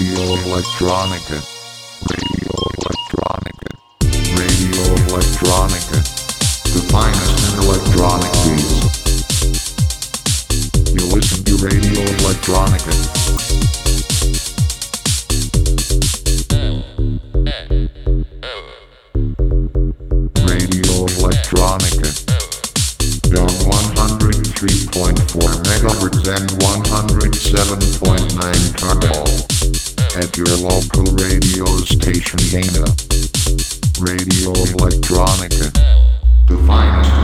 Radio Electronica. Radio Electronica. Radio Electronica. The finest in electronic beats. You listen to Radio Electronica. Radio Electronica. On 103.4 megahertz and 107.9 Carmel. At your local radio station Dana. Radio Electronica. The finest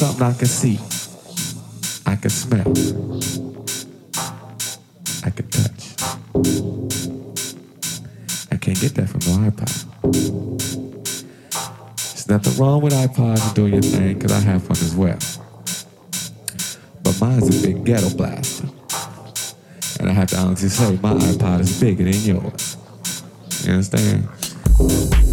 something I can see. I can smell. I can touch. I can't get that from no iPod. There's nothing wrong with iPods and doing your thing, because I have one as well. But mine's a big ghetto blaster. And I have to honestly say, my iPod is bigger than yours. You understand?